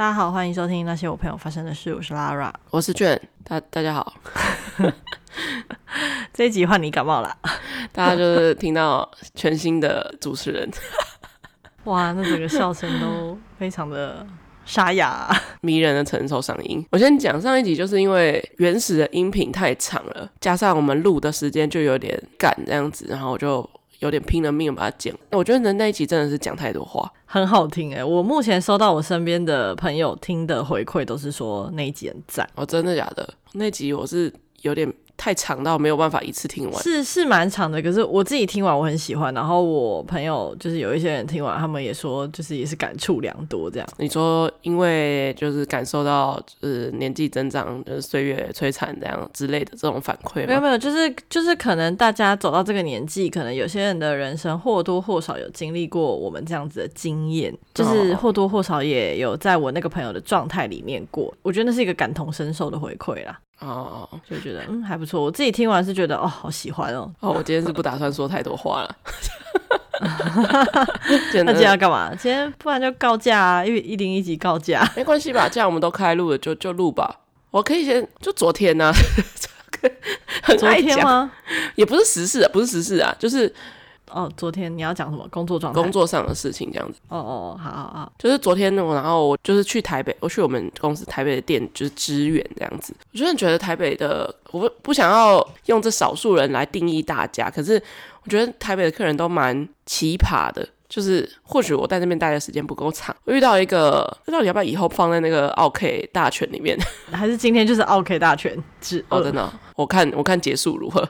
大家好，欢迎收听那些我朋友发生的事。我是 Lara，我是卷。大大家好，这一集换你感冒了，大家就是听到全新的主持人，哇，那整个笑声都非常的沙哑，迷人的成熟嗓音。我先讲上一集，就是因为原始的音频太长了，加上我们录的时间就有点赶这样子，然后我就。有点拼了命把它剪，我觉得那那一集真的是讲太多话，很好听哎、欸！我目前收到我身边的朋友听的回馈都是说那一集很赞哦，真的假的？那集我是有点。太长到没有办法一次听完，是是蛮长的。可是我自己听完我很喜欢，然后我朋友就是有一些人听完，他们也说就是也是感触良多这样。你说因为就是感受到就是年纪增长，就是岁月摧残这样之类的这种反馈吗？没有没有，就是就是可能大家走到这个年纪，可能有些人的人生或多或少有经历过我们这样子的经验，就是或多或少也有在我那个朋友的状态里面过。我觉得那是一个感同身受的回馈啦。哦，就觉得嗯还不错，我自己听完是觉得哦好喜欢哦。哦，我今天是不打算说太多话了。那今天要干嘛？今天不然就告假啊，因为一零一集告假，没关系吧？既然我们都开录了，就就录吧。我可以先就昨天呢、啊，很昨天吗？也不是时事，不是时事啊，就是。哦，昨天你要讲什么工作状态？工作上的事情这样子。哦哦，好好好，就是昨天我，然后我就是去台北，我去我们公司台北的店，就是支援这样子。我真的觉得台北的，我不不想要用这少数人来定义大家，可是我觉得台北的客人都蛮奇葩的。就是或许我在那边待的时间不够长，我遇到一个，那到底要不要以后放在那个奥 K 大全里面，还是今天就是奥 K 大全？哦，真的，我看我看结束如何。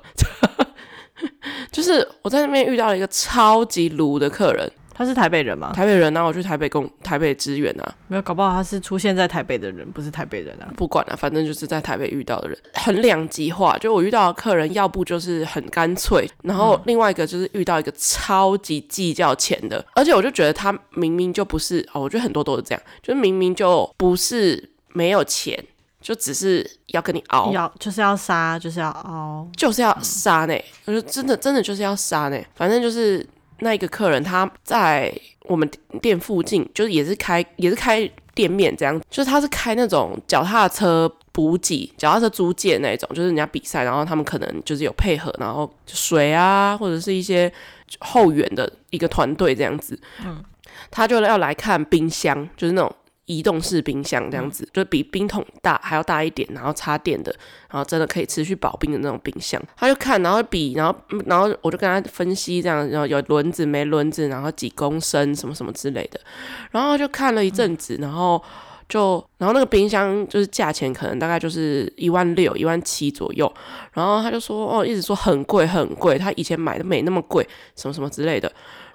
就是我在那边遇到了一个超级卢的客人，他是台北人吗？台北人，然后我去台北工台北支援啊，没有，搞不好他是出现在台北的人，不是台北人啊。不管了，反正就是在台北遇到的人，很两极化。就我遇到的客人，要不就是很干脆，然后另外一个就是遇到一个超级计较钱的，而且我就觉得他明明就不是哦，我觉得很多都是这样，就是明明就不是没有钱。就只是要跟你熬，要就是要杀，就是要熬，就是要杀呢。我就真的，真的就是要杀呢。反正就是那一个客人，他在我们店附近，就是也是开也是开店面这样。就是他是开那种脚踏车补给、脚踏车租借那种，就是人家比赛，然后他们可能就是有配合，然后水啊，或者是一些后援的一个团队这样子。嗯，他就要来看冰箱，就是那种。移动式冰箱这样子，就比冰桶大还要大一点，然后插电的，然后真的可以持续保冰的那种冰箱。他就看，然后比，然后然后我就跟他分析这样，然后有轮子没轮子，然后几公升什么什么之类的。然后就看了一阵子，然后就然后那个冰箱就是价钱可能大概就是一万六、一万七左右。然后他就说哦，一直说很贵很贵，他以前买的没那么贵，什么什么之类的。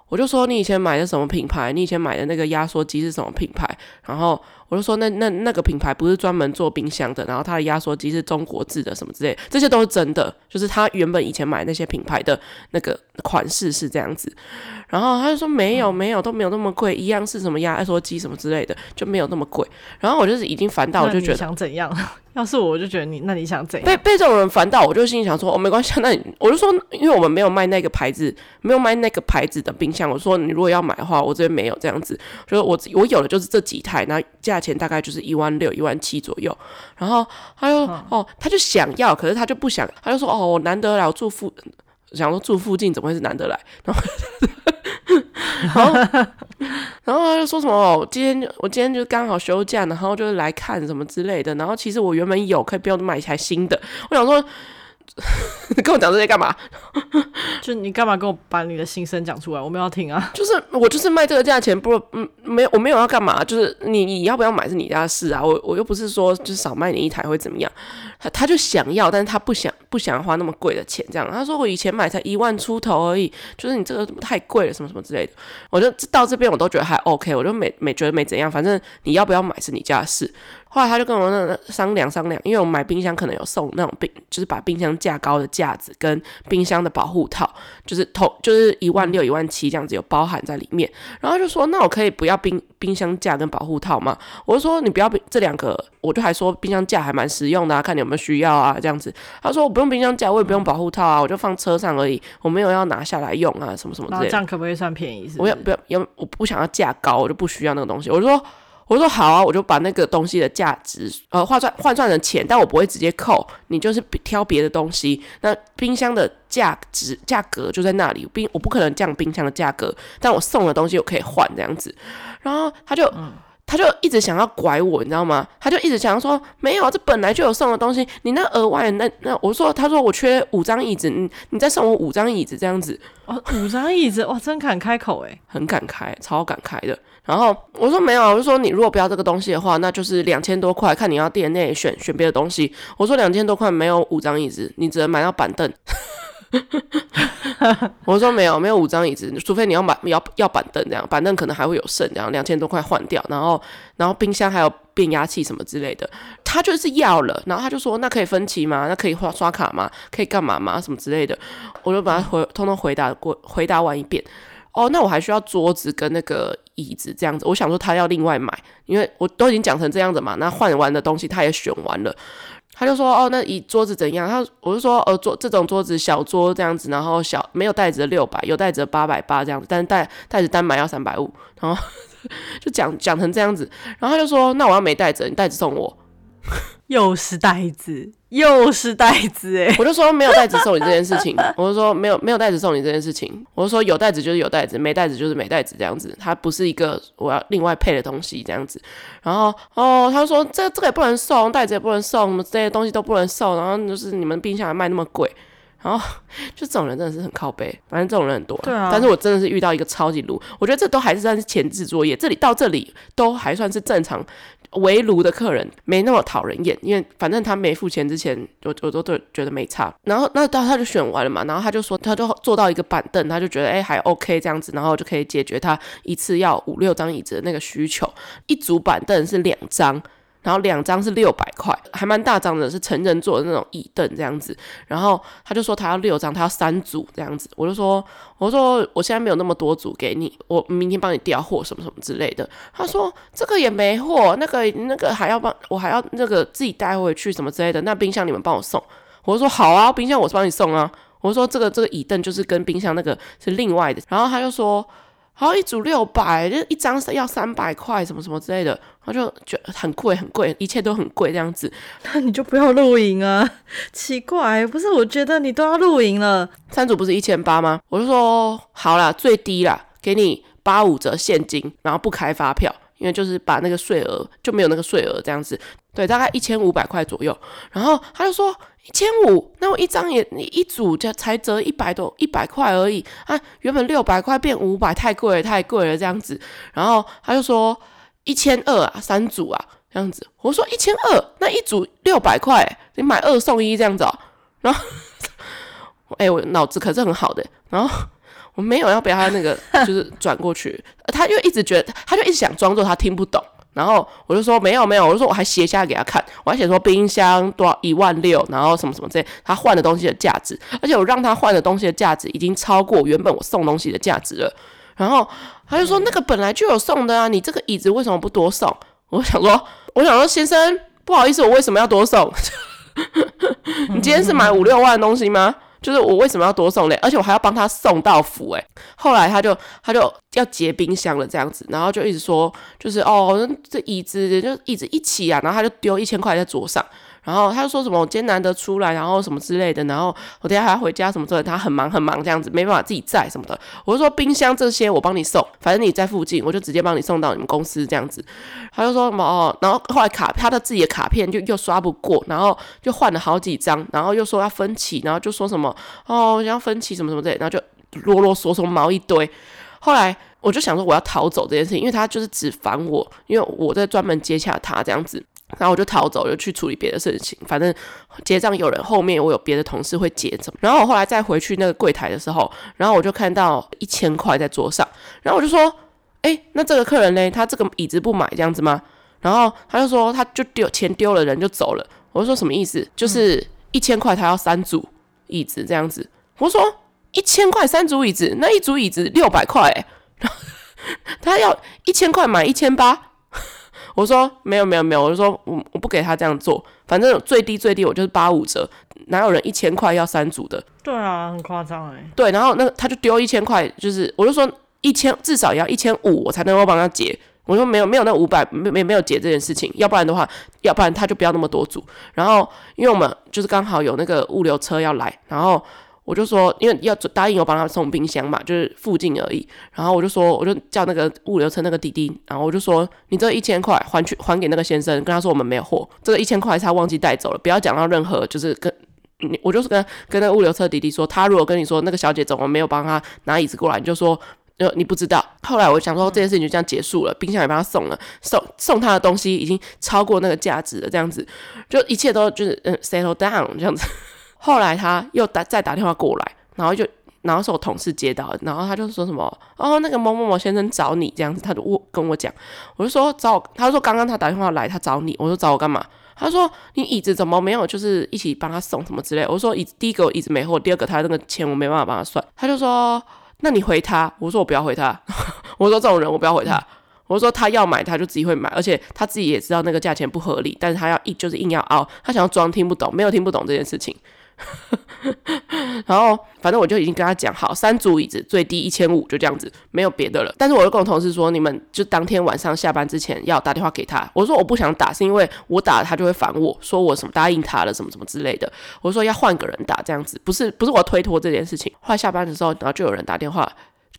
我就说，你以前买的什么品牌？你以前买的那个压缩机是什么品牌？然后我就说，那那那个品牌不是专门做冰箱的，然后它的压缩机是中国制的什么之类，这些都是真的，就是他原本以前买那些品牌的那个款式是这样子。然后他就说没有没有都没有那么贵，一样是什么压缩机什么之类的，就没有那么贵。然后我就是已经烦到，我就觉得想怎样？要是我，我就觉得你，那你想怎样？被被这种人烦到，我就心里想说，哦，没关系，那你我就说，因为我们没有卖那个牌子，没有卖那个牌子的冰箱。我说，你如果要买的话，我这边没有这样子。就是我我有的就是这几台，那价钱大概就是一万六、一万七左右。然后他就哦，他就想要，可是他就不想，他就说哦，我难得来，我住附，想说住附近怎么会是难得来？然后。然后，然后他就说什么：“我今天我今天就刚好休假，然后就是来看什么之类的。然后其实我原本有可以不用买一台新的。我想说。”你 跟我讲这些干嘛？就你干嘛跟我把你的心声讲出来？我没有要听啊。就是我就是卖这个价钱，不嗯没有我没有要干嘛。就是你你要不要买是你家的事啊。我我又不是说就是少卖你一台会怎么样。他他就想要，但是他不想不想花那么贵的钱。这样他说我以前买才一万出头而已，就是你这个太贵了什么什么之类的。我就到这边我都觉得还 OK，我就没没觉得没怎样。反正你要不要买是你家的事。后来他就跟我那商量商量，因为我买冰箱可能有送那种冰，就是把冰箱架高的架子跟冰箱的保护套，就是头就是一万六一万七这样子有包含在里面。然后就说那我可以不要冰冰箱架跟保护套嘛？我就说你不要这两个，我就还说冰箱架还蛮实用的啊，看你有没有需要啊这样子。他说我不用冰箱架，我也不用保护套啊，我就放车上而已，我没有要拿下来用啊什么什么之类的。这样可不可以算便宜是是？我要不要要我不想要价高，我就不需要那个东西。我就说。我说好啊，我就把那个东西的价值呃换算换算成钱，但我不会直接扣，你就是挑别的东西。那冰箱的价值价格就在那里，冰我不可能降冰箱的价格，但我送的东西我可以换这样子。然后他就。嗯他就一直想要拐我，你知道吗？他就一直想要说，没有，这本来就有送的东西，你那额外那那，我说，他说我缺五张椅子，你你再送我五张椅子这样子，哦，五张椅子，哇，真敢开口诶，很敢开，超敢开的。然后我说没有，我就说你如果不要这个东西的话，那就是两千多块，看你要店内选选别的东西。我说两千多块没有五张椅子，你只能买到板凳。我说没有，没有五张椅子，除非你要买要要板凳这样，板凳可能还会有剩，这样两千多块换掉，然后然后冰箱还有变压器什么之类的，他就是要了，然后他就说那可以分期吗？那可以刷刷卡吗？可以干嘛吗？什么之类的，我就把他回通通回答过，回答完一遍。哦，那我还需要桌子跟那个椅子这样子，我想说他要另外买，因为我都已经讲成这样子嘛，那换完的东西他也选完了。他就说哦，那椅桌子怎样？他我就说呃，桌这种桌子小桌这样子，然后小没有袋子的六百，有袋子的八百八这样子，但是袋袋子单买要三百五，然后 就讲讲成这样子，然后他就说那我要没袋子，你袋子送我。又是袋子，又是袋子，哎，我就说没有袋子送你这件事情，我就说没有没有袋子送你这件事情，我就说有袋子就是有袋子，没袋子就是没袋子这样子，它不是一个我要另外配的东西这样子。然后哦，他说这这个也不能送，袋子也不能送，什么这些东西都不能送，然后就是你们冰箱还卖那么贵，然后就这种人真的是很靠背，反正这种人很多，对啊。但是我真的是遇到一个超级鲁，我觉得这都还是算是前置作业，这里到这里都还算是正常。围炉的客人没那么讨人厌，因为反正他没付钱之前，我我都都觉得没差。然后那到他就选完了嘛，然后他就说他就坐到一个板凳，他就觉得哎还 OK 这样子，然后就可以解决他一次要五六张椅子的那个需求。一组板凳是两张。然后两张是六百块，还蛮大张的，是成人坐的那种椅凳这样子。然后他就说他要六张，他要三组这样子。我就说，我说我现在没有那么多组给你，我明天帮你调货什么什么之类的。他说这个也没货，那个那个还要帮我还要那个自己带回去什么之类的。那冰箱你们帮我送。我说好啊，冰箱我是帮你送啊。我说这个这个椅凳就是跟冰箱那个是另外的。然后他就说。好，一组六百，就一张要三百块，什么什么之类的，他就觉得很贵，很贵，一切都很贵这样子。那 你就不要露营啊！奇怪，不是，我觉得你都要露营了。三组不是一千八吗？我就说好啦，最低啦，给你八五折现金，然后不开发票，因为就是把那个税额就没有那个税额这样子。对，大概一千五百块左右。然后他就说。一千五，那我一张也，你一组就才折一百多，一百块而已啊！原本六百块变五百，太贵了，太贵了这样子。然后他就说一千二啊，三组啊这样子。我说一千二，那一组六百块，你买二送一这样子哦。然后，哎、欸，我脑子可是很好的。然后我没有要被他那个 就是转过去，他就一直觉得，他就一直想装作他听不懂。然后我就说没有没有，我就说我还写下来给他看，我还写说冰箱多少一万六，然后什么什么之类，他换的东西的价值，而且我让他换的东西的价值已经超过原本我送东西的价值了。然后他就说那个本来就有送的啊，你这个椅子为什么不多送？我想说我想说先生不好意思，我为什么要多送？你今天是买五六万的东西吗？就是我为什么要多送嘞？而且我还要帮他送到府诶。后来他就他就要结冰箱了这样子，然后就一直说就是哦，这椅子就椅子一起啊，然后他就丢一千块在桌上。然后他就说什么我今天难的出来，然后什么之类的，然后我等下还要回家什么之类的，他很忙很忙这样子，没办法自己在什么的。我就说冰箱这些我帮你送，反正你在附近，我就直接帮你送到你们公司这样子。他就说什么哦，然后后来卡他的自己的卡片就又刷不过，然后就换了好几张，然后又说要分期，然后就说什么哦要分期什么什么之类，然后就啰啰嗦嗦毛一堆。后来我就想说我要逃走这件事情，因为他就是只烦我，因为我在专门接洽他这样子。然后我就逃走，就去处理别的事情。反正结账有人，后面我有别的同事会结账。然后我后来再回去那个柜台的时候，然后我就看到一千块在桌上。然后我就说：“哎，那这个客人呢？他这个椅子不买这样子吗？”然后他就说：“他就丢钱丢了，人就走了。”我就说：“什么意思？就是一千块他要三组椅子这样子。”我说：“一千块三组椅子，那一组椅子六百块，然后 他要一千块买一千八。”我说没有没有没有，我就说我我不给他这样做，反正最低最低我就是八五折，哪有人一千块要三组的？对啊，很夸张哎。对，然后那个他就丢一千块，就是我就说一千至少也要一千五，我才能够帮他结。我说没有没有那五百没没没有结这件事情，要不然的话，要不然他就不要那么多组。然后因为我们就是刚好有那个物流车要来，然后。我就说，因为要答应我帮他送冰箱嘛，就是附近而已。然后我就说，我就叫那个物流车那个弟弟，然后我就说，你这一千块还去还给那个先生，跟他说我们没有货，这个一千块是他忘记带走了，不要讲到任何就是跟，你我就是跟跟那个物流车弟弟说，他如果跟你说那个小姐怎么没有帮他拿椅子过来，你就说呃你不知道。后来我想说这件事情就这样结束了，冰箱也帮他送了，送送他的东西已经超过那个价值了，这样子就一切都就是嗯 settle down 这样子。后来他又打再打电话过来，然后就然后是我同事接到，然后他就说什么哦，那个某某某先生找你这样子，他就我跟我讲，我就说找，他说刚刚他打电话来，他找你，我说找我干嘛？他说你椅子怎么没有，就是一起帮他送什么之类。我说椅子第一个我椅子没货，第二个他那个钱我没办法帮他算。他就说那你回他，我说我不要回他，我说这种人我不要回他，我说他要买他就自己会买，而且他自己也知道那个价钱不合理，但是他要硬就是硬要凹，他想要装听不懂，没有听不懂这件事情。然后，反正我就已经跟他讲好，三组椅子最低一千五，就这样子，没有别的了。但是我就跟我同事说，你们就当天晚上下班之前要打电话给他。我说我不想打，是因为我打了他就会烦我，说我什么答应他了，什么什么之类的。我说要换个人打，这样子不是不是我推脱这件事情。后来下班的时候，然后就有人打电话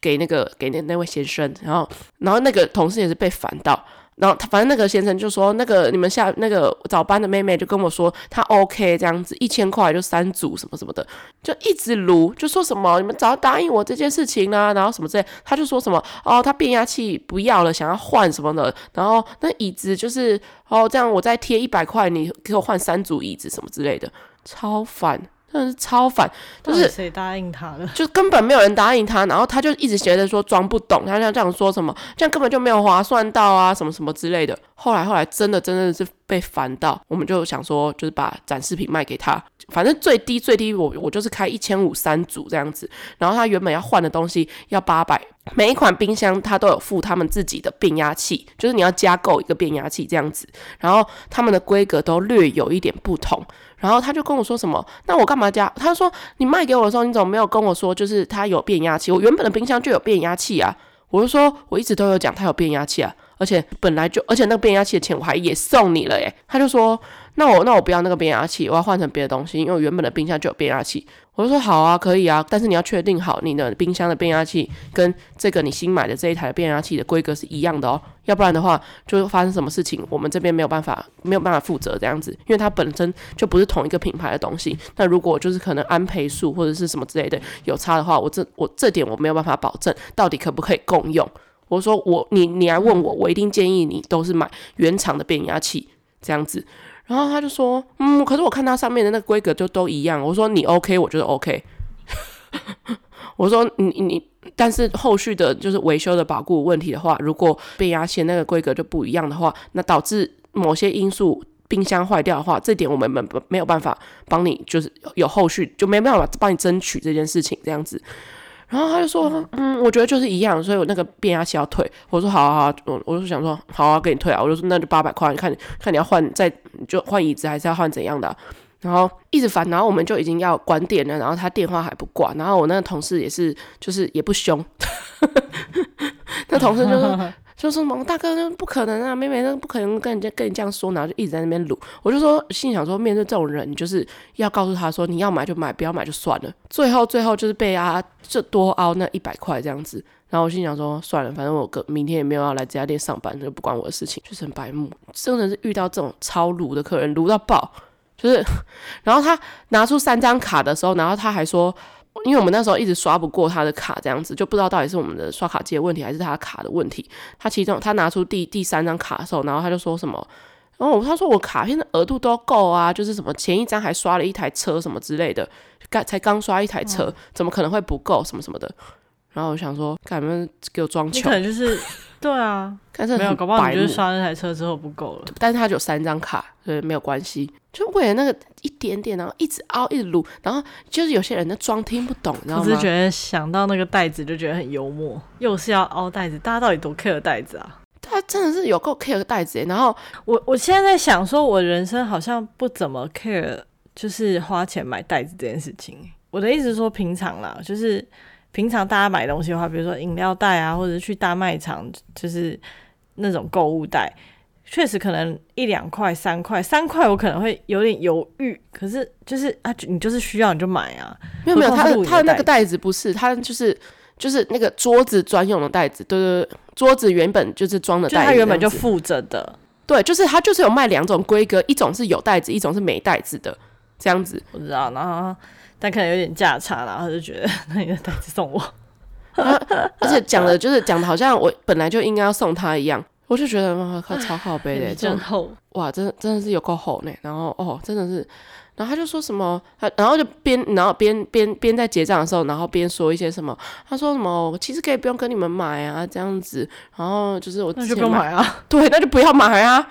给那个给那那位先生，然后然后那个同事也是被烦到。然后他反正那个先生就说，那个你们下那个早班的妹妹就跟我说，她 OK 这样子，一千块就三组什么什么的，就一直撸，就说什么你们早答应我这件事情啦、啊，然后什么之类，他就说什么哦，他变压器不要了，想要换什么的，然后那椅子就是哦这样，我再贴一百块，你给我换三组椅子什么之类的，超烦。真的是超烦，就是谁答应他了，就根本没有人答应他，然后他就一直觉得说装不懂，他像这样说什么，这样根本就没有划算到啊，什么什么之类的。后来后来真的真的是被烦到，我们就想说，就是把展示品卖给他，反正最低最低我我就是开一千五三组这样子，然后他原本要换的东西要八百，每一款冰箱他都有附他们自己的变压器，就是你要加购一个变压器这样子，然后他们的规格都略有一点不同。然后他就跟我说什么，那我干嘛加？他说你卖给我的时候，你怎么没有跟我说，就是他有变压器？我原本的冰箱就有变压器啊。我就说我一直都有讲他有变压器啊，而且本来就，而且那个变压器的钱我还也送你了耶。他就说。那我那我不要那个变压器，我要换成别的东西，因为我原本的冰箱就有变压器。我就说好啊，可以啊，但是你要确定好你的冰箱的变压器跟这个你新买的这一台变压器的规格是一样的哦，要不然的话就发生什么事情，我们这边没有办法没有办法负责这样子，因为它本身就不是同一个品牌的东西。那如果就是可能安培数或者是什么之类的有差的话，我这我这点我没有办法保证到底可不可以共用。我说我你你来问我，我一定建议你都是买原厂的变压器这样子。然后他就说，嗯，可是我看它上面的那个规格就都一样。我说你 OK，我觉得 OK。我说你你，但是后续的就是维修的保固问题的话，如果变压器那个规格就不一样的话，那导致某些因素冰箱坏掉的话，这点我们没没有办法帮你，就是有后续就没办法帮你争取这件事情这样子。然后他就说，嗯，我觉得就是一样，所以我那个变压器要退。我说好啊好啊，我我就想说好啊，给你退啊。我就说那就八百块，你看看你要换再就换椅子还是要换怎样的啊？然后一直烦，然后我们就已经要关店了，然后他电话还不挂，然后我那个同事也是就是也不凶，那同事就说。就说什么大哥，那不可能啊，妹妹那不可能跟人家跟你这样说，然后就一直在那边撸。我就说心想说，面对这种人，就是要告诉他说，你要买就买，不要买就算了。最后最后就是被他就多凹那一百块这样子。然后我心想说，算了，反正我哥明天也没有要来这家店上班，就不关我的事情。就是很白目，真的是遇到这种超撸的客人，撸到爆。就是，然后他拿出三张卡的时候，然后他还说。因为我们那时候一直刷不过他的卡，这样子就不知道到底是我们的刷卡机的问题，还是他的卡的问题。他其中他拿出第第三张卡的时候，然后他就说什么，然后他说我卡片的额度都够啊，就是什么前一张还刷了一台车什么之类的，刚才刚刷一台车，怎么可能会不够什么什么的。然后我想说，干嘛给我装穷？可能就是对啊，但是没有，搞不好你就是刷那台车之后不够了。但是他就有三张卡，所以没有关系。就为了那个一点点，然后一直凹，一直撸，然后就是有些人在装听不懂，你知道吗？我是觉得想到那个袋子就觉得很幽默，又是要凹袋子，大家到底多 care 袋子啊？他真的是有够 care 袋子。然后我我现在在想，说我人生好像不怎么 care，就是花钱买袋子这件事情。我的意思是说，平常啦，就是。平常大家买东西的话，比如说饮料袋啊，或者是去大卖场，就是那种购物袋，确实可能一两块、三块、三块，我可能会有点犹豫。可是就是啊，你就是需要你就买啊。没有没有，它的他的那个袋子不是，它就是就是那个桌子专用的袋子。对对对，桌子原本就是装的袋子，它原本就附着的。对，就是它就是有卖两种规格，一种是有袋子，一种是没袋子的这样子。我知道，然后但可能有点价差，然后就觉得那你的袋子送我。而且讲的就是讲的好像我本来就应该要送他一样，我就觉得哇靠，超好背的，真厚哇，真的真的是有够厚呢。然后哦，真的是，然后他就说什么，他然后就边然后边边边在结账的时候，然后边说一些什么，他说什么，其实可以不用跟你们买啊，这样子，然后就是我那就不用买啊，对，那就不要买啊，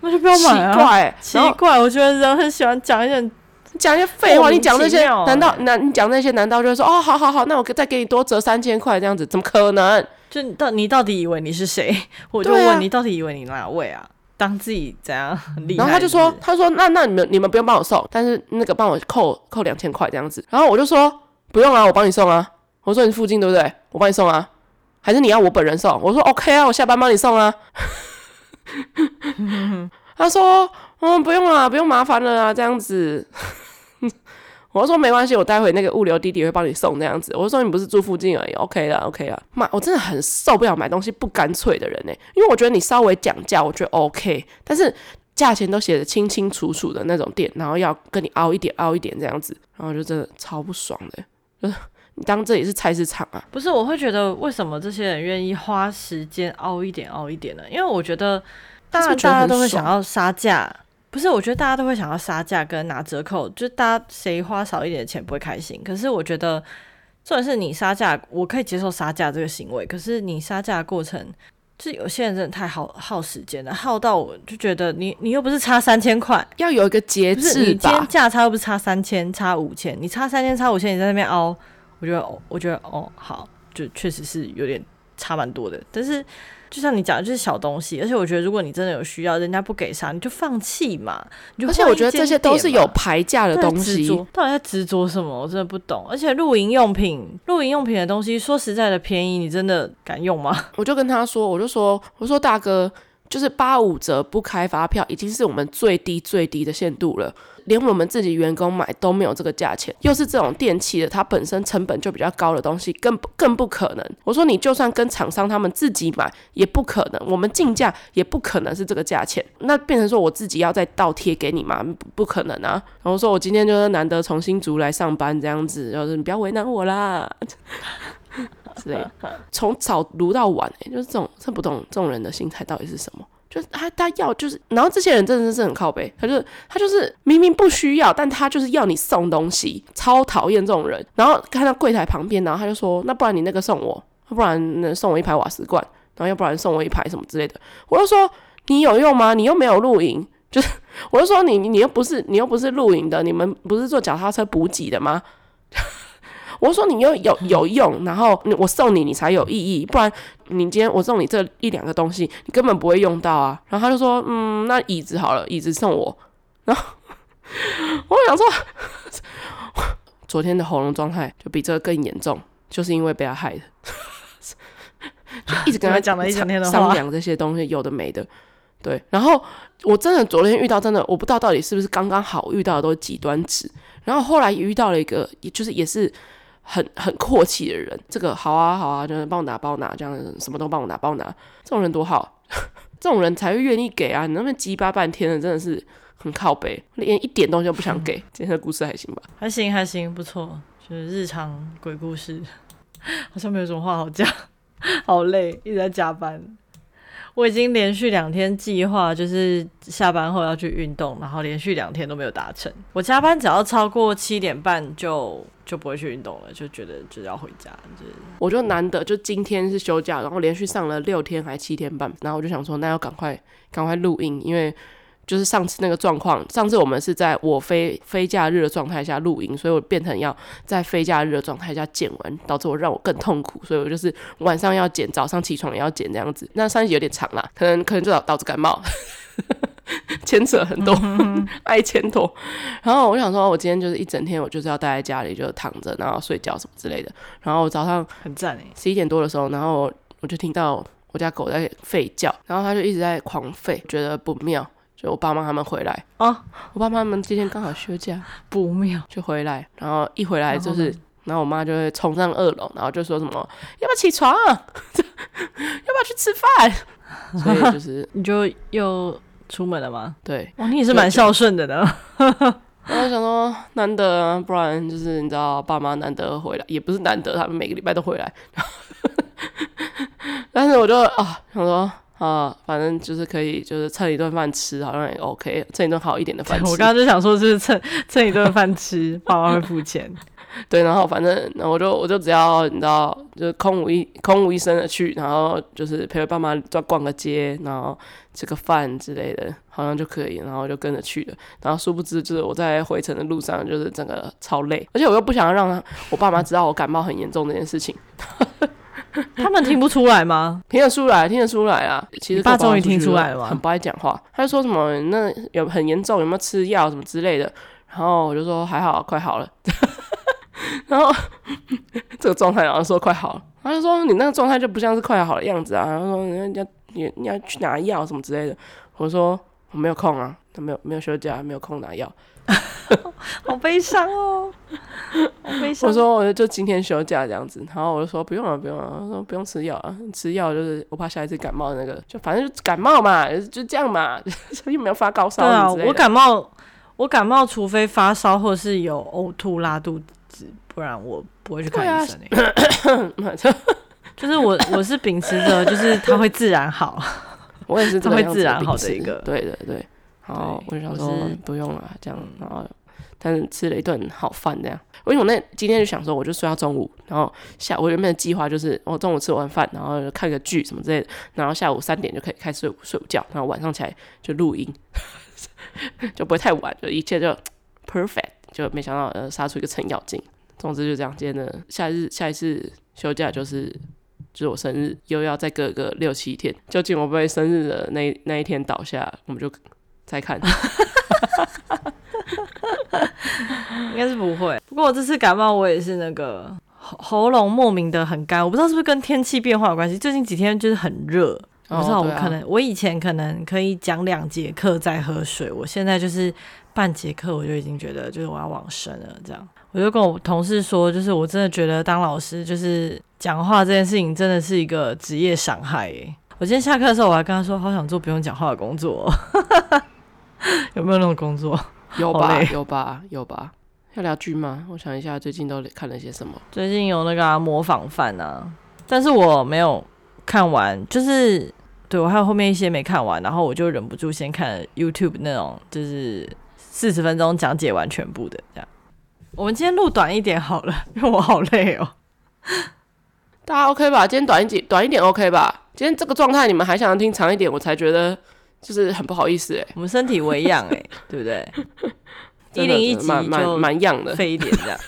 那就不要买啊，奇怪，奇怪，我觉得人很喜欢讲一些。讲一些废话，你讲那些难道难？你讲那些难道就是说哦，好好好，那我再给你多折三千块这样子？怎么可能？就你到你到底以为你是谁？我就问你到底以为你哪位啊？当自己怎样很厉害？然后他就说，他说那那你们你们不用帮我送，但是那个帮我扣扣两千块这样子。然后我就说不用啊，我帮你送啊。我说你附近对不对？我帮你送啊。还是你要我本人送？我说 OK 啊，我下班帮你送啊。他说嗯，不用了，不用麻烦了啊，这样子。我说没关系，我待会那个物流弟弟会帮你送那样子。我说你不是住附近而已，OK 了，OK 了。妈，我真的很受不了买东西不干脆的人呢，因为我觉得你稍微讲价，我觉得 OK，但是价钱都写得清清楚楚的那种店，然后要跟你凹一点凹一点这样子，然后就真的超不爽的。就 是你当这里是菜市场啊？不是，我会觉得为什么这些人愿意花时间凹一点凹一点呢？因为我觉得当然大家都会想要杀价。不是，我觉得大家都会想要杀价跟拿折扣，就大家谁花少一点的钱不会开心。可是我觉得，重点是你杀价，我可以接受杀价这个行为。可是你杀价的过程，就有些人真的太耗耗时间了，耗到我就觉得你你又不是差三千块，要有一个节制吧。你今天价差又不是差三千，差五千，你差三千差五千，你在那边凹，我觉得我觉得哦好，就确实是有点差蛮多的，但是。就像你讲的，就是小东西，而且我觉得，如果你真的有需要，人家不给啥，你就放弃嘛。而且我觉得这些都是有牌价的东西，到底在执着什么？我真的不懂。而且露营用品、露营用品的东西，说实在的便宜，你真的敢用吗？我就跟他说，我就说，我说大哥，就是八五折不开发票，已经是我们最低最低的限度了。连我们自己员工买都没有这个价钱，又是这种电器的，它本身成本就比较高的东西，更更不可能。我说你就算跟厂商他们自己买，也不可能，我们进价也不可能是这个价钱。那变成说我自己要再倒贴给你吗？不，不可能啊！然后说我今天就是难得从新竹来上班这样子，就是你不要为难我啦，之类。从早卢到晚，就是这种，这不懂这种人的心态到底是什么？就是他，他要就是，然后这些人真的是很靠北，他就他就是明明不需要，但他就是要你送东西，超讨厌这种人。然后看到柜台旁边，然后他就说：“那不然你那个送我，不然送我一排瓦斯罐，然后要不然送我一排什么之类的。”我就说：“你有用吗？你又没有露营，就是我就说你你又不是你又不是露营的，你们不是坐脚踏车补给的吗？”我说你又有有用，然后我送你，你才有意义，不然你今天我送你这一两个东西，你根本不会用到啊。然后他就说，嗯，那椅子好了，椅子送我。然后 我想说，昨天的喉咙状态就比这个更严重，就是因为被他害的，就一直跟他讲了一整天的话，商量这些东西有的没的。对，然后我真的昨天遇到真的，我不知道到底是不是刚刚好遇到的都是极端值，然后后来遇到了一个，也就是也是。很很阔气的人，这个好啊好啊，就是帮我拿帮我拿，这样什么都帮我拿帮我拿，这种人多好，这种人才会愿意给啊！你那边鸡巴半天的，真的是很靠背，连一点东西都不想给。嗯、今天的故事还行吧？还行还行，不错，就是日常鬼故事，好像没有什么话好讲，好累，一直在加班。我已经连续两天计划，就是下班后要去运动，然后连续两天都没有达成。我加班只要超过七点半就就不会去运动了，就觉得就是要回家。就是我就难得就今天是休假，然后连续上了六天还七天半，然后我就想说，那要赶快赶快录音，因为。就是上次那个状况，上次我们是在我非非假日的状态下录音，所以我变成要在非假日的状态下剪完，导致我让我更痛苦，所以我就是晚上要剪，早上起床也要剪这样子。那上一集有点长啦，可能可能就导导致感冒，牵扯很多，爱牵拖。然后我想说，我今天就是一整天，我就是要待在家里，就躺着，然后睡觉什么之类的。然后我早上很赞诶，十一点多的时候，然后我就听到。我家狗在吠叫，然后它就一直在狂吠，觉得不妙。就我爸妈他们回来啊，我爸妈他们今天刚好休假，不妙，就回来，然后一回来就是，然后，我妈就会冲上二楼，然后就说什么要不要起床，要不要去吃饭？所以就是 你就又出门了吗？对，哇，你也是蛮孝顺的呢。然后我想说难得啊，不然就是你知道爸妈难得回来，也不是难得，他们每个礼拜都回来。但是我就啊想说。啊，反正就是可以，就是蹭一顿饭吃，好像也 OK，蹭一顿好一点的饭吃。我刚刚就想说，就是蹭蹭一顿饭吃，爸妈会付钱。对，然后反正那我就我就只要你知道，就是空无一空无一身的去，然后就是陪爸妈再逛个街，然后吃个饭之类的，好像就可以，然后就跟着去了。然后殊不知，就是我在回程的路上，就是整个超累，而且我又不想要让我爸妈知道我感冒很严重这件事情。他们听不出来吗？听得出来，听得出来啊！其实爸终于听出来了？很不爱讲话，他就说什么那有很严重，有没有吃药什么之类的。然后我就说还好，快好了。然后这个状态，然后说快好了。他就说你那个状态就不像是快好的样子啊。然后说你要你你要去拿药什么之类的。我说我没有空啊，他没有没有休假，没有空拿药。好悲伤哦，好悲伤。我说我就今天休假这样子，然后我就说不用了，不用了。我说不用吃药啊，吃药就是我怕下一次感冒的那个，就反正就感冒嘛，就这样嘛，又没有发高烧。对啊，我感冒，我感冒，除非发烧或是有呕吐、拉肚子，不然我不会去看医生、欸。就是我，我是秉持着，就是它会自然好。我也是，它会自然好的一个。对对对。然后我就想说不用了，这样，然后但是吃了一顿好饭，这样。因为我那今天就想说，我就睡到中午，然后下我原本的计划就是，我中午吃完饭，然后看个剧什么之类的，然后下午三点就可以开始睡午觉，然后晚上起来就录音，就不会太晚，就一切就 perfect，就没想到呃杀出一个程咬金。总之就这样，今天的下日下一次休假就是就是我生日，又要再隔个六七天，究竟我不会生日的那那一天倒下，我们就。再看，应该是不会。不过我这次感冒，我也是那个喉咙莫名的很干，我不知道是不是跟天气变化有关系。最近几天就是很热，我不知道我可能、我以前可能可以讲两节课再喝水，我现在就是半节课我就已经觉得就是我要往生了。这样，我就跟我同事说，就是我真的觉得当老师就是讲话这件事情真的是一个职业伤害。哎，我今天下课的时候我还跟他说，好想做不用讲话的工作。有没有那种工作？有吧，有吧，有吧。要聊剧吗？我想一下，最近都看了些什么？最近有那个、啊、模仿犯啊，但是我没有看完，就是对我还有后面一些没看完，然后我就忍不住先看 YouTube 那种，就是四十分钟讲解完全部的这样。我们今天录短一点好了，因为我好累哦。大家 OK 吧？今天短一点，短一点 OK 吧？今天这个状态，你们还想要听长一点？我才觉得。就是很不好意思哎，我们身体微恙哎，对不对？一零一集就蛮蛮样的，废一点这样。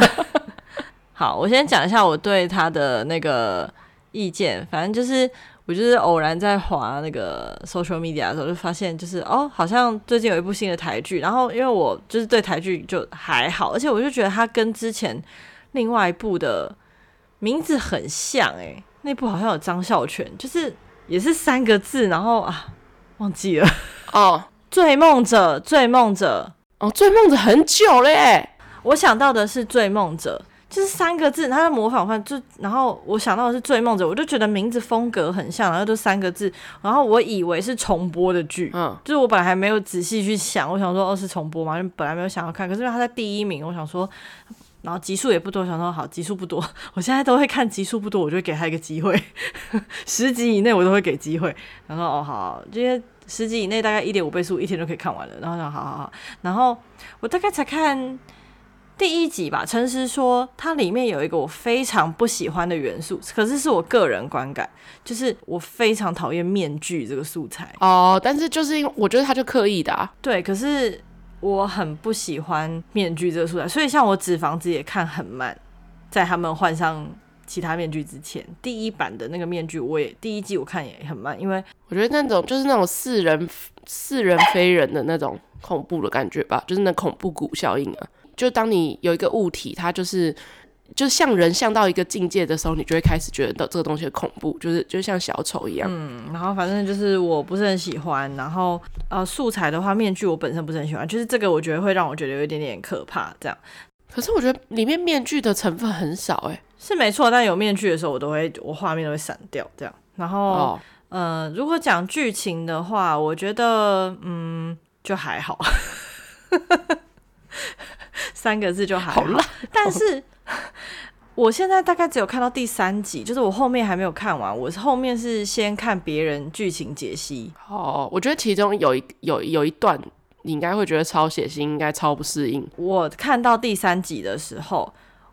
好，我先讲一下我对他的那个意见。反正就是，我就是偶然在滑那个 social media 的时候，就发现就是哦，好像最近有一部新的台剧。然后因为我就是对台剧就还好，而且我就觉得它跟之前另外一部的名字很像哎，那部好像有张孝全，就是也是三个字，然后啊。忘记了哦，醉梦者，醉梦者哦，醉梦者很久了耶。我想到的是醉梦者，就是三个字，他的模仿范就，然后我想到的是醉梦者，我就觉得名字风格很像，然后都三个字，然后我以为是重播的剧，嗯，就是我本来还没有仔细去想，我想说哦是重播嘛，就本来没有想要看，可是因为他在第一名，我想说。然后集数也不多，想说好集数不多，我现在都会看集数不多，我就会给他一个机会，十集以内我都会给机会。然后哦好，这些十集以内大概一点五倍速，一天就可以看完了。然后说好好好，然后我大概才看第一集吧。诚实说，它里面有一个我非常不喜欢的元素，可是是我个人观感，就是我非常讨厌面具这个素材哦。但是就是因为我觉得他就刻意的啊，对，可是。我很不喜欢面具这个素材，所以像我纸房子也看很慢，在他们换上其他面具之前，第一版的那个面具我也第一季我看也很慢，因为我觉得那种就是那种似人似人非人的那种恐怖的感觉吧，就是那恐怖谷效应啊，就当你有一个物体，它就是就是像人像到一个境界的时候，你就会开始觉得这个东西恐怖，就是就像小丑一样。嗯，然后反正就是我不是很喜欢。然后呃，素材的话，面具我本身不是很喜欢，就是这个我觉得会让我觉得有一点点可怕。这样，可是我觉得里面面具的成分很少，欸，哎，是没错。但有面具的时候，我都会我画面都会闪掉。这样，然后、哦、呃，如果讲剧情的话，我觉得嗯，就还好，三个字就还好。但是。我现在大概只有看到第三集，就是我后面还没有看完。我是后面是先看别人剧情解析。哦，我觉得其中有一有有一段，你应该会觉得超血腥，应该超不适应。我看到第三集的时候，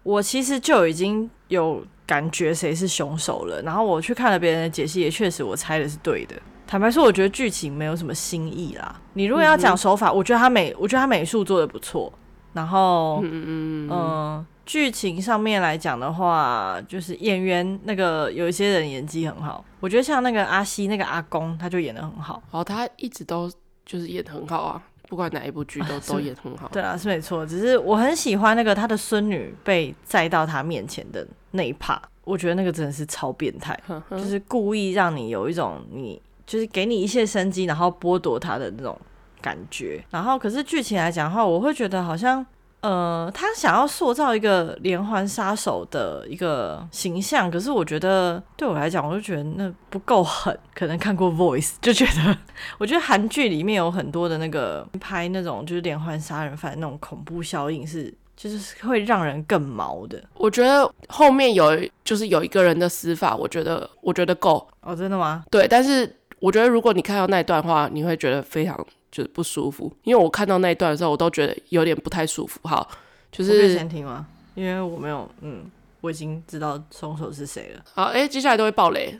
我其实就已经有感觉谁是凶手了。然后我去看了别人的解析，也确实我猜的是对的。坦白说，我觉得剧情没有什么新意啦。你如果要讲手法，嗯、我觉得他美，我觉得他美术做的不错。然后，嗯嗯嗯，剧、呃、情上面来讲的话，就是演员那个有一些人演技很好，我觉得像那个阿西那个阿公，他就演得很好。哦，他一直都就是演得很好啊，不管哪一部剧都、啊、都演很好。对啊，是没错。只是我很喜欢那个他的孙女被载到他面前的那一 part，我觉得那个真的是超变态，呵呵就是故意让你有一种你就是给你一线生机，然后剥夺他的那种。感觉，然后可是剧情来讲的话，我会觉得好像，呃，他想要塑造一个连环杀手的一个形象，可是我觉得对我来讲，我就觉得那不够狠。可能看过《Voice 》就觉得，我觉得韩剧里面有很多的那个拍那种就是连环杀人犯那种恐怖效应是，就是会让人更毛的。我觉得后面有就是有一个人的死法，我觉得我觉得够哦，真的吗？对，但是我觉得如果你看到那一段话，你会觉得非常。就是不舒服，因为我看到那一段的时候，我都觉得有点不太舒服。好，就是先听吗？因为我没有，嗯，我已经知道凶手是谁了。好，哎、欸，接下来都会爆雷，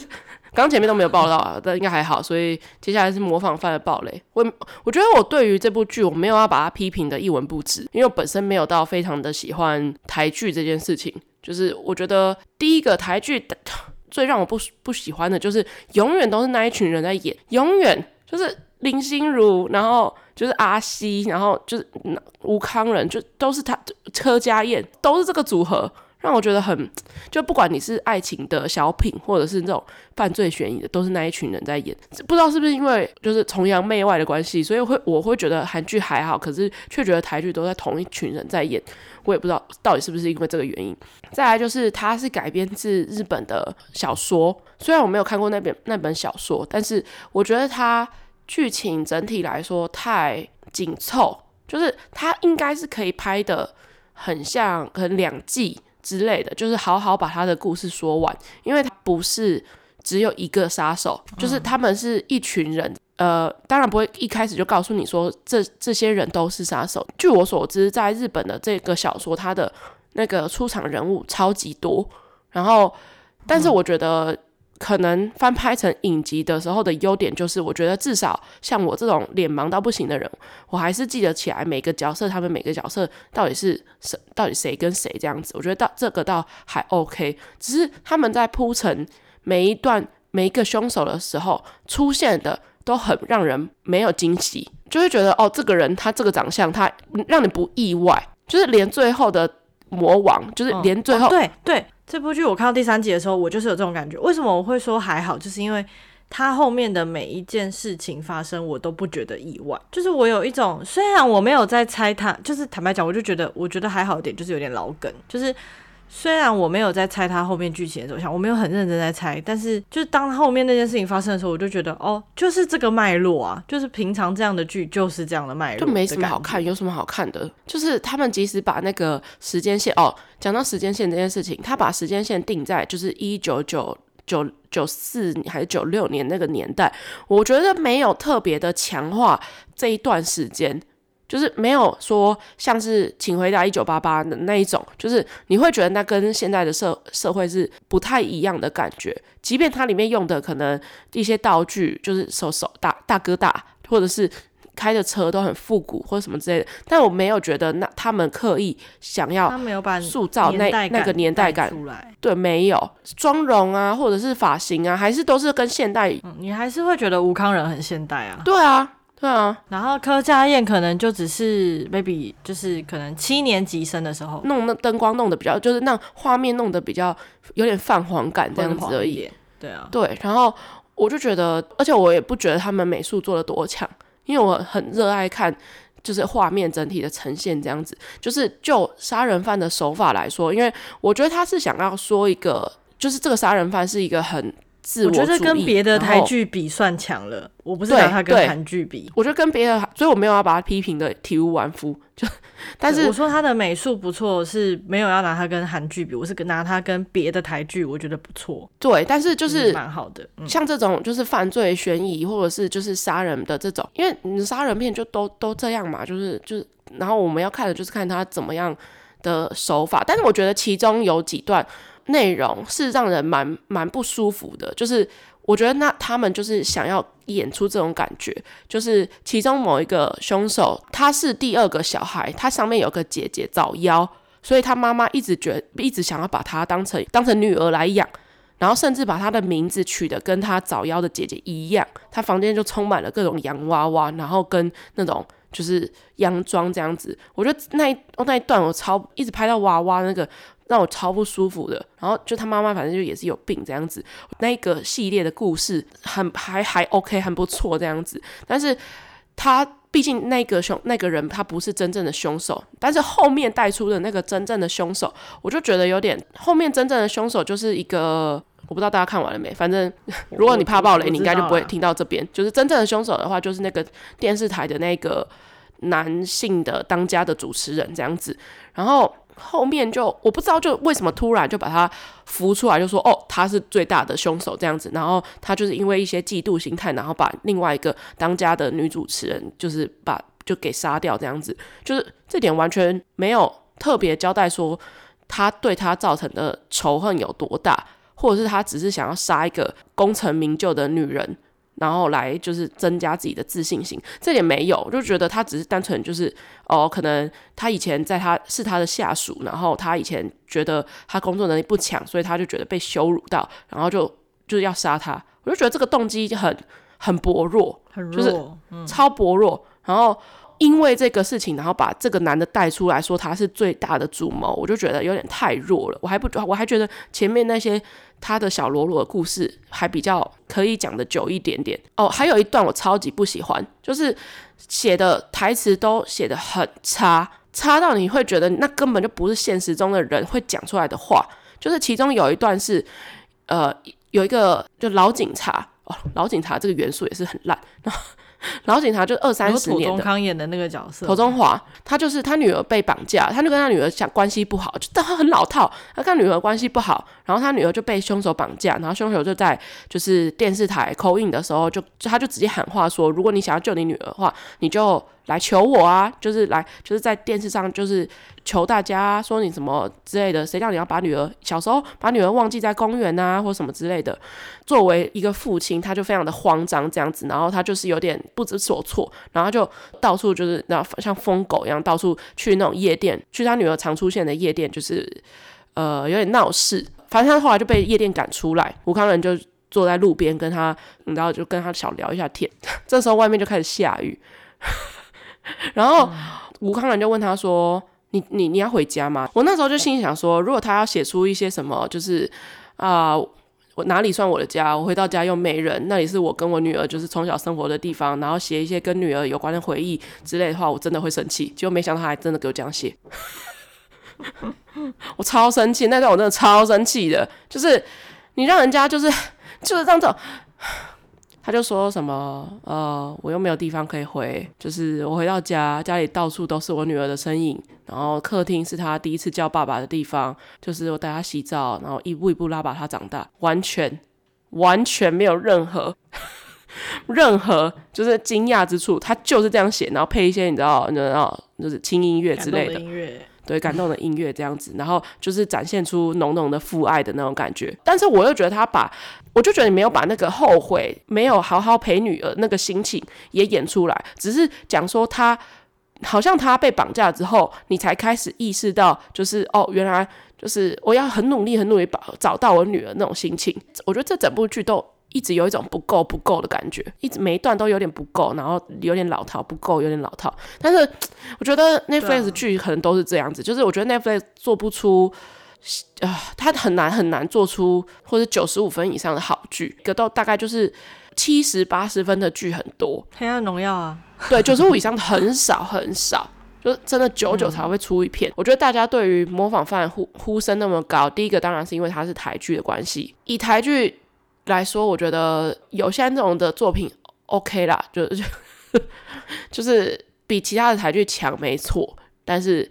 刚前面都没有爆到啊，但应该还好。所以接下来是模仿犯的爆雷。我我觉得我对于这部剧，我没有要把它批评的一文不值，因为我本身没有到非常的喜欢台剧这件事情。就是我觉得第一个台剧最让我不不喜欢的就是永远都是那一群人在演，永远就是。林心如，然后就是阿西，然后就是吴康仁，就都是他，柯佳燕都是这个组合，让我觉得很，就不管你是爱情的小品，或者是那种犯罪悬疑的，都是那一群人在演。不知道是不是因为就是崇洋媚外的关系，所以会我会觉得韩剧还好，可是却觉得台剧都在同一群人在演。我也不知道到底是不是因为这个原因。再来就是它是改编自日本的小说，虽然我没有看过那本那本小说，但是我觉得它。剧情整体来说太紧凑，就是它应该是可以拍的很像，可能两季之类的，就是好好把他的故事说完，因为它不是只有一个杀手，就是他们是一群人，呃，当然不会一开始就告诉你说这这些人都是杀手。据我所知，在日本的这个小说，它的那个出场人物超级多，然后，但是我觉得。可能翻拍成影集的时候的优点就是，我觉得至少像我这种脸盲到不行的人，我还是记得起来每个角色，他们每个角色到底是谁，到底谁跟谁这样子。我觉得到这个倒还 OK，只是他们在铺陈每一段每一个凶手的时候出现的都很让人没有惊喜，就会觉得哦，这个人他这个长相他让你不意外，就是连最后的魔王，就是连最后、哦哦、对对。这部剧我看到第三集的时候，我就是有这种感觉。为什么我会说还好？就是因为他后面的每一件事情发生，我都不觉得意外。就是我有一种，虽然我没有在猜他，就是坦白讲，我就觉得我觉得还好一点，就是有点老梗，就是。虽然我没有在猜他后面剧情的走向，我没有很认真在猜，但是就是当后面那件事情发生的时候，我就觉得哦，就是这个脉络啊，就是平常这样的剧就是这样的脉络，就没什么好看，有什么好看的？就是他们即使把那个时间线哦，讲到时间线这件事情，他把时间线定在就是一九九九九四还是九六年那个年代，我觉得没有特别的强化这一段时间。就是没有说像是请回答一九八八的那一种，就是你会觉得那跟现在的社社会是不太一样的感觉。即便它里面用的可能一些道具，就是手手大大哥大，或者是开的车都很复古或者什么之类的，但我没有觉得那他们刻意想要塑造那那个年代感出来。对，没有妆容啊，或者是发型啊，还是都是跟现代。嗯，你还是会觉得吴康仁很现代啊？对啊。对啊，然后柯佳燕可能就只是 maybe 就是可能七年级生的时候弄那灯光弄得比较，就是那画面弄得比较有点泛黄感这样子而已。对啊，对，然后我就觉得，而且我也不觉得他们美术做的多强，因为我很热爱看就是画面整体的呈现这样子。就是就杀人犯的手法来说，因为我觉得他是想要说一个，就是这个杀人犯是一个很。我，我觉得跟别的台剧比算强了，我不是拿它跟韩剧比，我觉得跟别的，所以我没有要把它批评的体无完肤。就但是我说他的美术不错，是没有要拿它跟韩剧比，我是跟拿它跟别的台剧，我觉得不错。对，但是就是蛮好的，嗯、像这种就是犯罪悬疑或者是就是杀人的这种，因为你杀人片就都都这样嘛，就是就是，然后我们要看的就是看他怎么样的手法，但是我觉得其中有几段。内容是让人蛮蛮不舒服的，就是我觉得那他们就是想要演出这种感觉，就是其中某一个凶手他是第二个小孩，他上面有个姐姐早夭，所以他妈妈一直觉一直想要把他当成当成女儿来养，然后甚至把他的名字取得跟他早夭的姐姐一样，他房间就充满了各种洋娃娃，然后跟那种就是洋装这样子，我觉得那一那一段我超一直拍到娃娃那个。让我超不舒服的，然后就他妈妈反正就也是有病这样子，那个系列的故事很还还 OK 很不错这样子，但是他毕竟那个凶那个人他不是真正的凶手，但是后面带出的那个真正的凶手，我就觉得有点后面真正的凶手就是一个我不知道大家看完了没，反正如果你怕暴雷，你应该就不会听到这边，就是真正的凶手的话就是那个电视台的那个男性的当家的主持人这样子，然后。后面就我不知道，就为什么突然就把他浮出来，就说哦，他是最大的凶手这样子。然后他就是因为一些嫉妒心态，然后把另外一个当家的女主持人，就是把就给杀掉这样子。就是这点完全没有特别交代说他对他造成的仇恨有多大，或者是他只是想要杀一个功成名就的女人。然后来就是增加自己的自信心，这点没有，我就觉得他只是单纯就是哦，可能他以前在他是他的下属，然后他以前觉得他工作能力不强，所以他就觉得被羞辱到，然后就就是要杀他。我就觉得这个动机很很薄弱，很弱，就是超薄弱。嗯、然后因为这个事情，然后把这个男的带出来说他是最大的主谋，我就觉得有点太弱了。我还不我还觉得前面那些。他的小罗罗的故事还比较可以讲得久一点点哦。还有一段我超级不喜欢，就是写的台词都写得很差，差到你会觉得那根本就不是现实中的人会讲出来的话。就是其中有一段是，呃，有一个就老警察哦，老警察这个元素也是很烂。老警察就二三十年的，康演的那个角色，庹宗华，他就是他女儿被绑架，他就跟他女儿想关系不好，就但 他很老套，他跟他女儿关系不好，然后他女儿就被凶手绑架，然后凶手就在就是电视台 call in 的时候就，就他就直接喊话说，如果你想要救你女儿的话，你就。来求我啊！就是来，就是在电视上，就是求大家说你什么之类的。谁叫你要把女儿小时候把女儿忘记在公园啊，或什么之类的？作为一个父亲，他就非常的慌张这样子，然后他就是有点不知所措，然后就到处就是那像疯狗一样到处去那种夜店，去他女儿常出现的夜店，就是呃有点闹事。反正他后来就被夜店赶出来，吴康仁就坐在路边跟他，然后就跟他小聊一下天。这时候外面就开始下雨。然后吴康仁就问他说：“你你你要回家吗？”我那时候就心里想说，如果他要写出一些什么，就是啊、呃，我哪里算我的家？我回到家又没人，那里是我跟我女儿就是从小生活的地方。然后写一些跟女儿有关的回忆之类的话，我真的会生气。结果没想到他还真的给我这样写，我超生气。那段我真的超生气的，就是你让人家就是就是这样子。他就说什么，呃，我又没有地方可以回，就是我回到家，家里到处都是我女儿的身影，然后客厅是他第一次叫爸爸的地方，就是我带他洗澡，然后一步一步拉拔他长大，完全完全没有任何 任何就是惊讶之处，他就是这样写，然后配一些你知道，你知道，就是轻音乐之类的音乐。对，感动的音乐这样子，然后就是展现出浓浓的父爱的那种感觉。但是我又觉得他把，我就觉得你没有把那个后悔，没有好好陪女儿那个心情也演出来，只是讲说他好像他被绑架之后，你才开始意识到，就是哦，原来就是我要很努力、很努力找找到我女儿那种心情。我觉得这整部剧都一直有一种不够不够的感觉，一直每一段都有点不够，然后有点老套，不够有点老套。但是 我觉得 Netflix 剧可能都是这样子，就是我觉得 Netflix 做不出。啊、呃，他很难很难做出或者九十五分以上的好剧，个都大概就是七十八十分的剧很多。黑暗荣耀啊，对，九十五以上的很少很少，就真的久久才会出一片。嗯、我觉得大家对于模仿犯呼呼声那么高，第一个当然是因为它是台剧的关系。以台剧来说，我觉得有些这种的作品 OK 啦，就就就是比其他的台剧强没错，但是。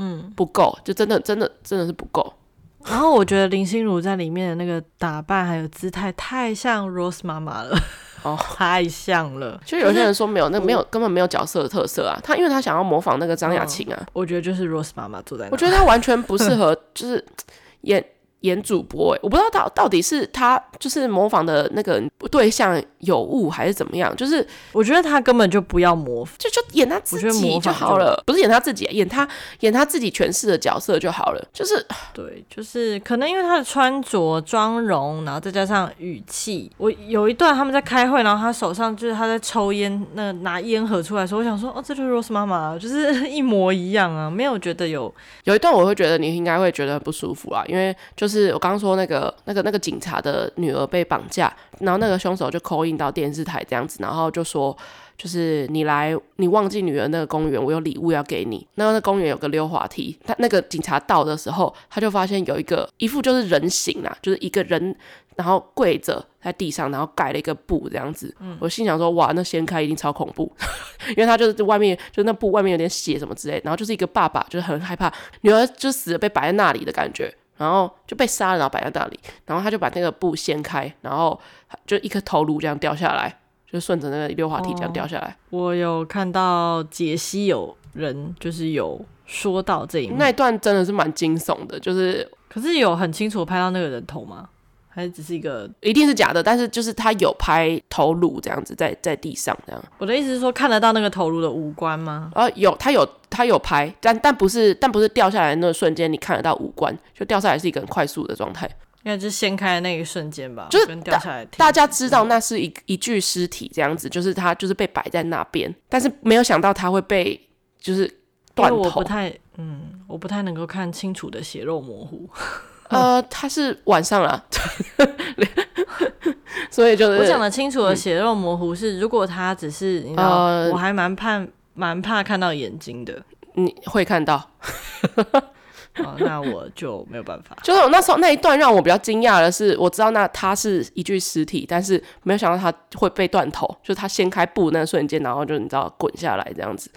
嗯，不够，就真的真的真的是不够。然后我觉得林心如在里面的那个打扮还有姿态太像 Rose 妈妈了，哦，太像了。就有些人说没有，那没有根本没有角色的特色啊。他因为他想要模仿那个张雅琴啊，我觉得就是 Rose 妈妈坐在那。我觉得她完全不适合，就是演。演主播哎，我不知道到到底是他就是模仿的那个对象有误还是怎么样，就是我觉得他根本就不要模仿，就就演他自己就好了，不是演他自己，演他演他自己诠释的角色就好了，就是对，就是可能因为他的穿着、妆容，然后再加上语气，我有一段他们在开会，然后他手上就是他在抽烟，那拿烟盒出来的时候，我想说哦，这就是 Rose 妈妈，就是一模一样啊，没有觉得有有一段我会觉得你应该会觉得很不舒服啊，因为就。就是我刚刚说那个那个那个警察的女儿被绑架，然后那个凶手就 call in 到电视台这样子，然后就说，就是你来，你忘记女儿那个公园，我有礼物要给你。那那公园有个溜滑梯，他那个警察到的时候，他就发现有一个一副就是人形啊，就是一个人，然后跪着在地上，然后盖了一个布这样子。嗯，我心想说，哇，那掀开一定超恐怖，因为他就是外面就那布外面有点血什么之类，然后就是一个爸爸就是很害怕女儿就死了被摆在那里的感觉。然后就被杀了，然后摆在那里，然后他就把那个布掀开，然后就一颗头颅这样掉下来，就顺着那个溜滑梯这样掉下来。哦，我有看到解析，有人就是有说到这一幕，那一段真的是蛮惊悚的，就是可是有很清楚拍到那个人头吗？还是只是一个，一定是假的，但是就是他有拍头颅这样子在在地上这样。我的意思是说，看得到那个头颅的五官吗？啊，有，他有他有拍，但但不是但不是掉下来那个瞬间，你看得到五官，就掉下来是一个很快速的状态。应该就是掀开的那一瞬间吧，就是掉下来。大家知道那是一一具尸体这样子，就是他就是被摆在那边，但是没有想到他会被就是断头。我不太嗯，我不太能够看清楚的血肉模糊。呃，他是晚上了，所以就是我讲的清楚的血肉模糊是，如果他只是你知道，呃、我还蛮怕蛮怕看到眼睛的，你会看到，哦，那我就没有办法。就是我那时候那一段让我比较惊讶的是，我知道那他是一具尸体，但是没有想到他会被断头，就是他掀开布那瞬间，然后就你知道滚下来这样子，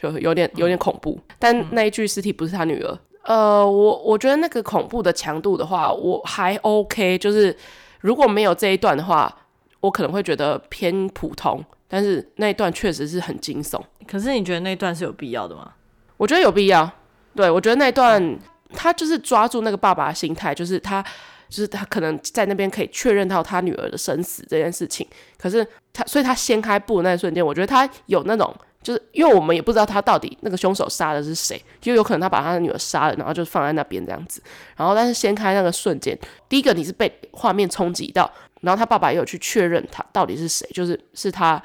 就有点有点恐怖。嗯、但那一具尸体不是他女儿。呃，我我觉得那个恐怖的强度的话，我还 OK。就是如果没有这一段的话，我可能会觉得偏普通。但是那一段确实是很惊悚。可是你觉得那一段是有必要的吗？我觉得有必要。对，我觉得那一段他就是抓住那个爸爸的心态，就是他就是他可能在那边可以确认到他女儿的生死这件事情。可是他，所以他掀开布的那一瞬间，我觉得他有那种。就是因为我们也不知道他到底那个凶手杀的是谁，就有可能他把他的女儿杀了，然后就放在那边这样子。然后但是掀开那个瞬间，第一个你是被画面冲击到，然后他爸爸也有去确认他到底是谁，就是是他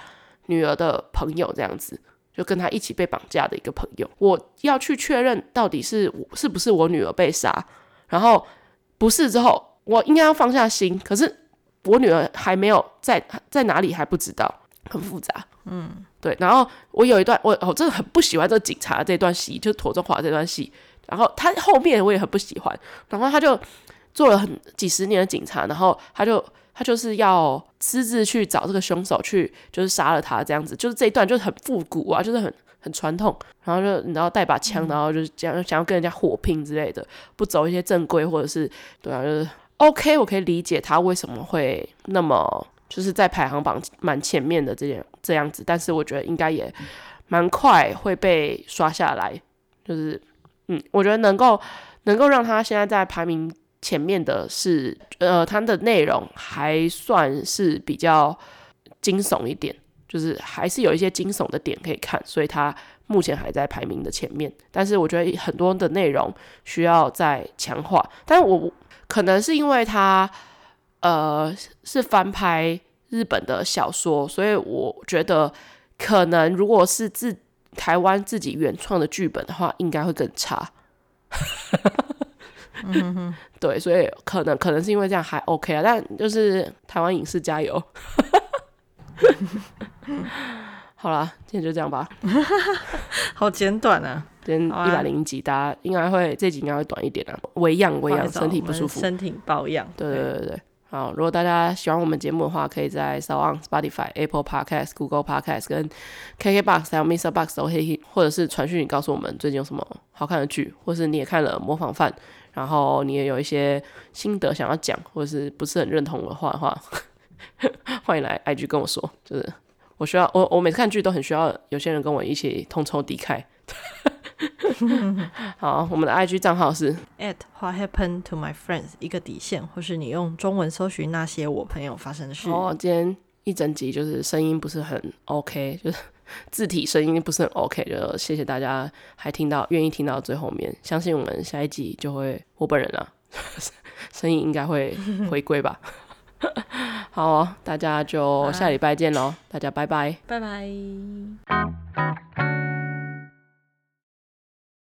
女儿的朋友这样子，就跟他一起被绑架的一个朋友。我要去确认到底是我是不是我女儿被杀，然后不是之后，我应该要放下心，可是我女儿还没有在在哪里还不知道，很复杂，嗯。对，然后我有一段，我我真的很不喜欢这个警察这段戏，就是庹宗华这段戏。然后他后面我也很不喜欢，然后他就做了很几十年的警察，然后他就他就是要私自去找这个凶手去，就是杀了他这样子。就是这一段就是很复古啊，就是很很传统。然后就然后带把枪，然后就是想想要跟人家火拼之类的，不走一些正规或者是对啊，就是 OK，我可以理解他为什么会那么。就是在排行榜蛮前面的这样这样子，但是我觉得应该也蛮快会被刷下来。就是，嗯，我觉得能够能够让他现在在排名前面的是，呃，他的内容还算是比较惊悚一点，就是还是有一些惊悚的点可以看，所以他目前还在排名的前面。但是我觉得很多的内容需要再强化，但是我可能是因为他。呃是翻拍日本的小说，所以我觉得可能如果是自台湾自己原创的剧本的话，应该会更差。嗯哼，对，所以可能可能是因为这样还 OK 啊，但就是台湾影视加油。好啦，今天就这样吧。好简短啊，今天一百零一集，大家应该会这集应该会短一点啊。微恙，微恙，身体不舒服，身体保养。对对对对。好，如果大家喜欢我们节目的话，可以在 s o u n、Spotify、Apple Podcast、Google Podcast 跟 KKBox 还有 Mr. Box 都可以，或者是传讯告诉我们最近有什么好看的剧，或是你也看了《模仿犯》，然后你也有一些心得想要讲，或者是不是很认同的话的话，欢迎来 IG 跟我说。就是我需要我我每次看剧都很需要有些人跟我一起同仇敌忾。好，我们的 IG 账号是 at what happened to my friends 一个底线，或是你用中文搜寻那些我朋友发生的事。哦，今天一整集就是声音不是很 OK，就是字体声音不是很 OK，就谢谢大家还听到愿意听到最后面，相信我们下一集就会我本人啊，声音应该会回归吧。好哦，大家就下礼拜见喽，大家拜拜，拜拜。